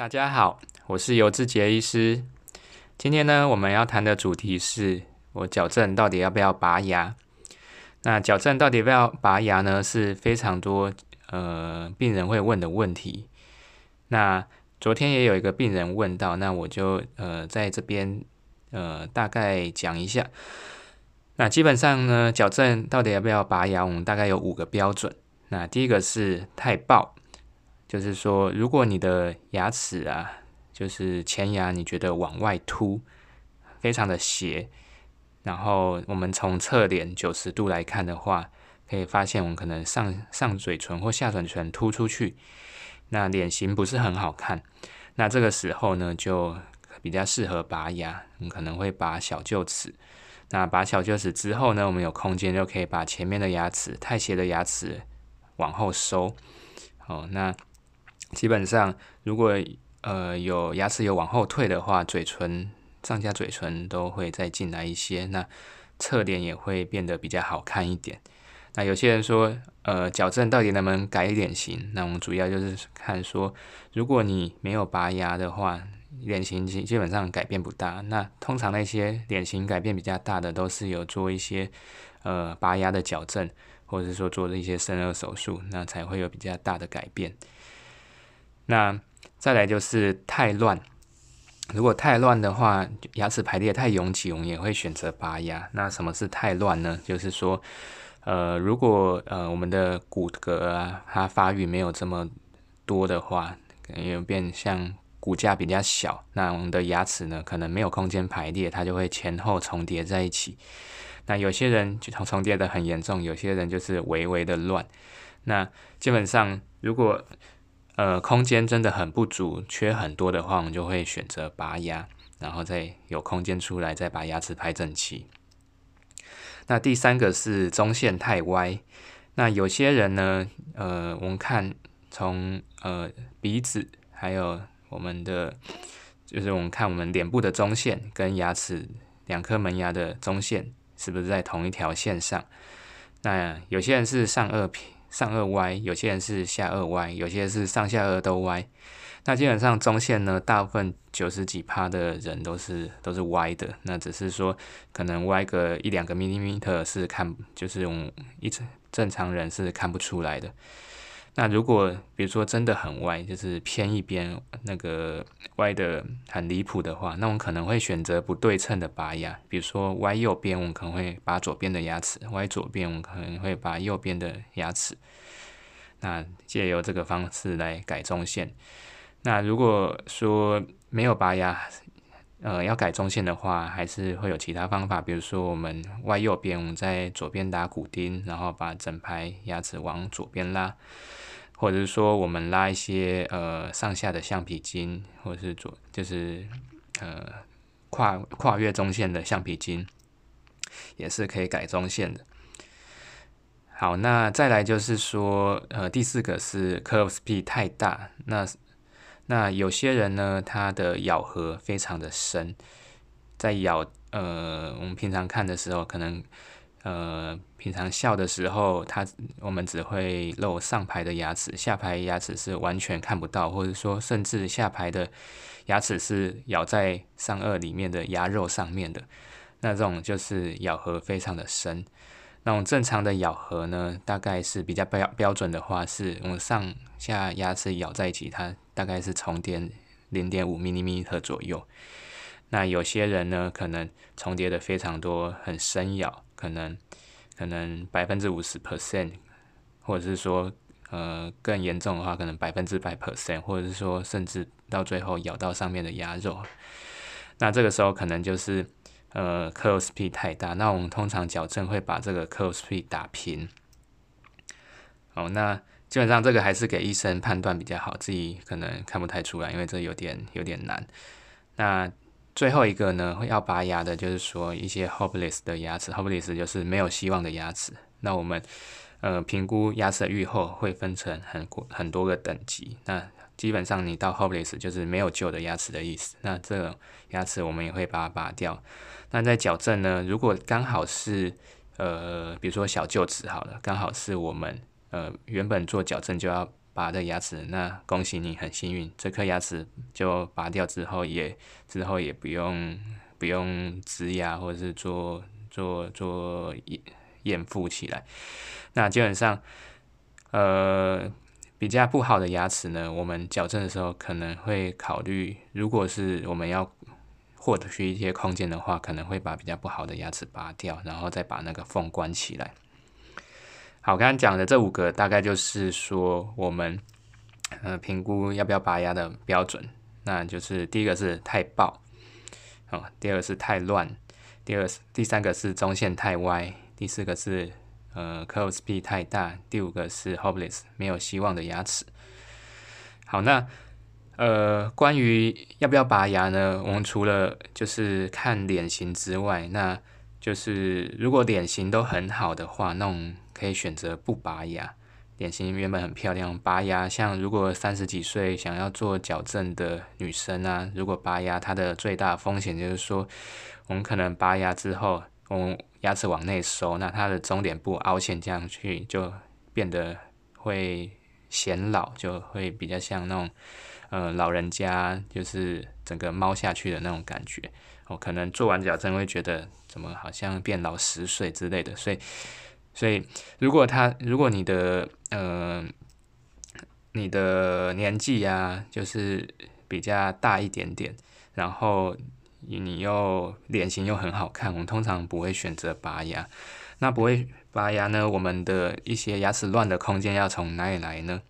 大家好，我是尤志杰医师。今天呢，我们要谈的主题是我矫正到底要不要拔牙？那矫正到底要不要拔牙呢？是非常多呃病人会问的问题。那昨天也有一个病人问到，那我就呃在这边呃大概讲一下。那基本上呢，矫正到底要不要拔牙，我们大概有五个标准。那第一个是太暴。就是说，如果你的牙齿啊，就是前牙，你觉得往外凸，非常的斜，然后我们从侧脸九十度来看的话，可以发现我们可能上上嘴唇或下嘴唇凸出去，那脸型不是很好看。那这个时候呢，就比较适合拔牙，你可能会拔小臼齿。那拔小臼齿之后呢，我们有空间就可以把前面的牙齿太斜的牙齿往后收。哦，那。基本上，如果呃有牙齿有往后退的话，嘴唇上下嘴唇都会再进来一些，那侧脸也会变得比较好看一点。那有些人说，呃，矫正到底能不能改脸型？那我们主要就是看说，如果你没有拔牙的话，脸型基基本上改变不大。那通常那些脸型改变比较大的，都是有做一些呃拔牙的矫正，或者是说做了一些深颚手术，那才会有比较大的改变。那再来就是太乱，如果太乱的话，牙齿排列太拥挤，我们也会选择拔牙。那什么是太乱呢？就是说，呃，如果呃我们的骨骼啊，它发育没有这么多的话，可能有变像骨架比较小，那我们的牙齿呢，可能没有空间排列，它就会前后重叠在一起。那有些人就重重叠的很严重，有些人就是微微的乱。那基本上如果呃，空间真的很不足，缺很多的话，我们就会选择拔牙，然后再有空间出来，再把牙齿排整齐。那第三个是中线太歪，那有些人呢，呃，我们看从呃鼻子，还有我们的，就是我们看我们脸部的中线跟牙齿两颗门牙的中线是不是在同一条线上？那有些人是上颚皮。上颚歪，有些人是下颚歪，有些人是上下颚都歪。那基本上中线呢，大部分九十几趴的人都是都是歪的。那只是说可能歪个一两个 m i 特是看，就是用一正正常人是看不出来的。那如果比如说真的很歪，就是偏一边那个歪的很离谱的话，那我们可能会选择不对称的拔牙。比如说歪右边，我们可能会拔左边的牙齿；歪左边，我们可能会拔右边的牙齿。那借由这个方式来改中线。那如果说没有拔牙，呃，要改中线的话，还是会有其他方法。比如说我们歪右边，我们在左边打骨钉，然后把整排牙齿往左边拉。或者是说，我们拉一些呃上下的橡皮筋，或者是左就是呃跨跨越中线的橡皮筋，也是可以改中线的。好，那再来就是说，呃，第四个是 curve speed 太大。那那有些人呢，他的咬合非常的深，在咬呃我们平常看的时候，可能。呃，平常笑的时候，它我们只会露上排的牙齿，下排牙齿是完全看不到，或者说甚至下排的牙齿是咬在上颚里面的牙肉上面的，那这种就是咬合非常的深。那种正常的咬合呢，大概是比较标标准的话，是我们上下牙齿咬在一起，它大概是重叠零点五 m m 特左右。那有些人呢，可能重叠的非常多，很深咬。可能可能百分之五十 percent，或者是说呃更严重的话，可能百分之百 percent，或者是说甚至到最后咬到上面的牙肉，那这个时候可能就是呃 curve speed 太大。那我们通常矫正会把这个 curve speed 打平。哦，那基本上这个还是给医生判断比较好，自己可能看不太出来，因为这有点有点难。那最后一个呢，会要拔牙的，就是说一些 hopeless 的牙齿，hopeless 就是没有希望的牙齿。那我们呃评估牙齿的愈后会分成很很多个等级。那基本上你到 hopeless 就是没有救的牙齿的意思。那这种牙齿我们也会把它拔掉。那在矫正呢，如果刚好是呃比如说小臼齿好了，刚好是我们呃原本做矫正就要。拔的牙齿，那恭喜你很幸运，这颗牙齿就拔掉之后也之后也不用不用植牙或者是做做做掩掩覆起来。那基本上，呃，比较不好的牙齿呢，我们矫正的时候可能会考虑，如果是我们要获得去一些空间的话，可能会把比较不好的牙齿拔掉，然后再把那个缝关起来。好，刚刚讲的这五个大概就是说我们呃评估要不要拔牙的标准。那就是第一个是太爆，哦，第二个是太乱，第二第三个是中线太歪，第四个是。呃，close p 太大。第五个是 hopeless，没有希望的牙齿。好，那呃，关于要不要拔牙呢？我们除了就是看脸型之外，那就是如果脸型都很好的话，那种可以选择不拔牙。脸型原本很漂亮，拔牙像如果三十几岁想要做矫正的女生啊，如果拔牙，它的最大风险就是说，我们可能拔牙之后，我们牙齿往内收，那它的中脸部凹陷这样去，就变得会显老，就会比较像那种呃老人家，就是整个猫下去的那种感觉。我可能做完矫正会觉得怎么好像变老十岁之类的。所以，所以如果他如果你的呃你的年纪啊，就是比较大一点点，然后。你又脸型又很好看，我们通常不会选择拔牙。那不会拔牙呢？我们的一些牙齿乱的空间要从哪里来呢？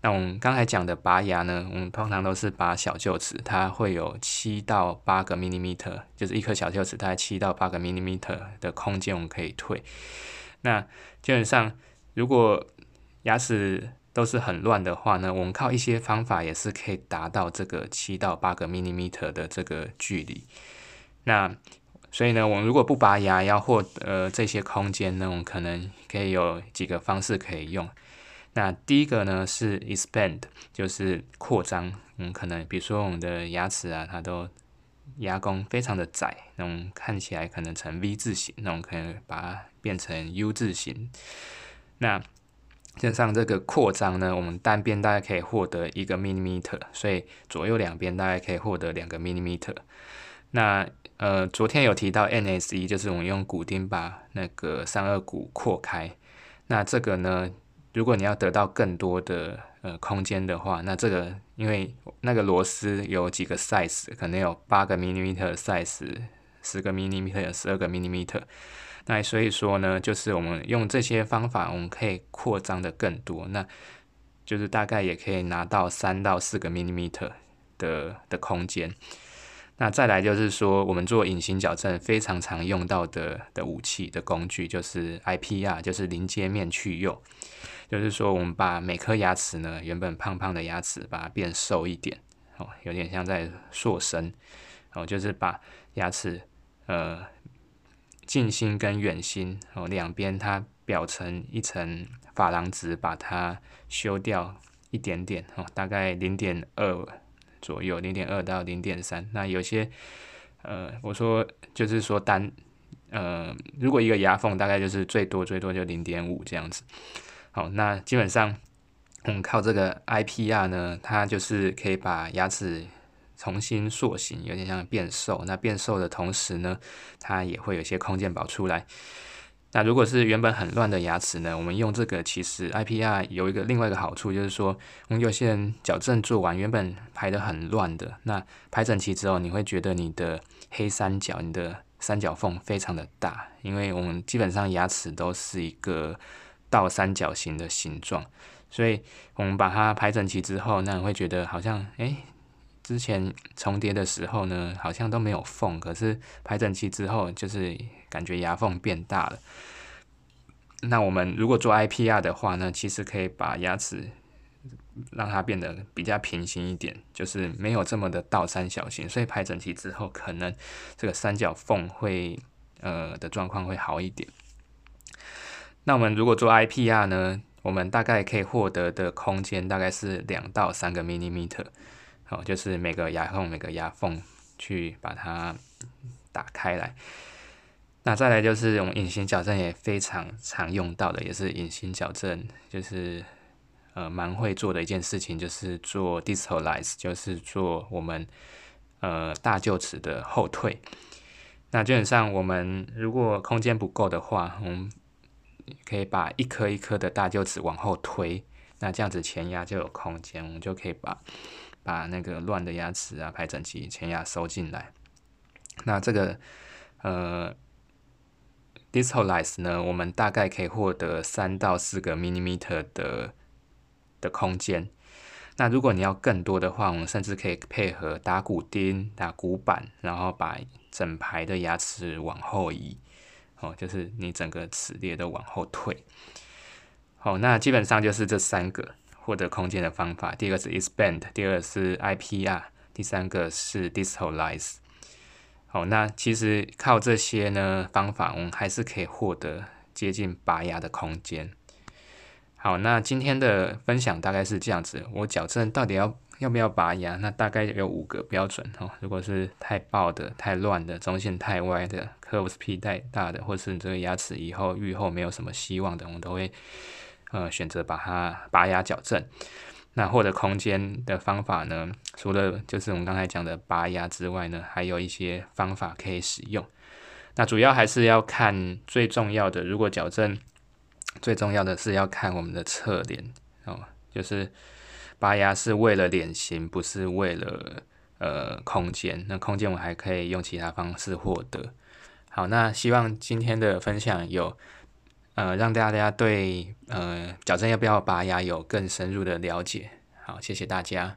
那我们刚才讲的拔牙呢，我们通常都是拔小臼齿，它会有七到八个 millimeter，就是一颗小臼齿大概七到八个 millimeter 的空间我们可以退。那基本上如果牙齿都是很乱的话呢，我们靠一些方法也是可以达到这个七到八个 millimeter 的这个距离。那所以呢，我们如果不拔牙要获得这些空间呢，我们可能可以有几个方式可以用。那第一个呢是 expand，就是扩张。我们可能比如说我们的牙齿啊，它都牙弓非常的窄，那种看起来可能成 V 字形，那我们可以把它变成 U 字形。那加上这个扩张呢，我们单边大概可以获得一个 millimeter，所以左右两边大概可以获得两个 millimeter。那呃，昨天有提到 NSE，就是我们用骨钉把那个上颚骨扩开。那这个呢，如果你要得到更多的呃空间的话，那这个因为那个螺丝有几个 size，可能有八个 millimeter size，十个 millimeter，十二个 millimeter。那所以说呢，就是我们用这些方法，我们可以扩张的更多，那就是大概也可以拿到三到四个 millimeter 的的空间。那再来就是说，我们做隐形矫正非常常用到的的武器的工具，就是 IPR，就是临接面去釉。就是说，我们把每颗牙齿呢，原本胖胖的牙齿，把它变瘦一点，哦，有点像在塑身，哦，就是把牙齿，呃。近心跟远心哦，两边它表层一层珐琅质，把它修掉一点点哦，大概零点二左右，零点二到零点三。那有些呃，我说就是说单呃，如果一个牙缝大概就是最多最多就零点五这样子。好，那基本上我们靠这个 IPR 呢，它就是可以把牙齿。重新塑形，有点像变瘦。那变瘦的同时呢，它也会有些空间保出来。那如果是原本很乱的牙齿呢，我们用这个其实 IPR 有一个另外一个好处，就是说，我们有些人矫正做完，原本排的很乱的，那排整齐之后，你会觉得你的黑三角、你的三角缝非常的大，因为我们基本上牙齿都是一个倒三角形的形状，所以我们把它排整齐之后，那你会觉得好像哎。之前重叠的时候呢，好像都没有缝，可是排整齐之后，就是感觉牙缝变大了。那我们如果做 IPR 的话呢，其实可以把牙齿让它变得比较平行一点，就是没有这么的倒三角形，所以排整齐之后，可能这个三角缝会呃的状况会好一点。那我们如果做 IPR 呢，我们大概可以获得的空间大概是两到三个 millimeter。哦，就是每个牙缝每个牙缝去把它打开来。那再来就是我们隐形矫正也非常常用到的，也是隐形矫正，就是呃蛮会做的一件事情，就是做 distalize，就是做我们呃大臼齿的后退。那基本上我们如果空间不够的话，我们可以把一颗一颗的大臼齿往后推，那这样子前牙就有空间，我们就可以把把那个乱的牙齿啊排整齐，前牙收进来。那这个呃。distalize 呢，我们大概可以获得三到四个 millimeter 的的空间。那如果你要更多的话，我们甚至可以配合打骨钉、打骨板，然后把整排的牙齿往后移，哦，就是你整个齿列都往后退。好，那基本上就是这三个获得空间的方法。第一个是 expand，第二个是 IPR，第三个是 distalize。好，那其实靠这些呢方法，我们还是可以获得接近拔牙的空间。好，那今天的分享大概是这样子。我矫正到底要要不要拔牙？那大概有五个标准哦。如果是太爆的、太乱的、中线太歪的、curves P 太大的，或是你这个牙齿以后愈后没有什么希望的，我们都会呃选择把它拔牙矫正。那获得空间的方法呢？除了就是我们刚才讲的拔牙之外呢，还有一些方法可以使用。那主要还是要看最重要的，如果矫正最重要的是要看我们的侧脸哦，就是拔牙是为了脸型，不是为了呃空间。那空间我还可以用其他方式获得。好，那希望今天的分享有。呃，让大家对呃矫正要不要拔牙有更深入的了解。好，谢谢大家。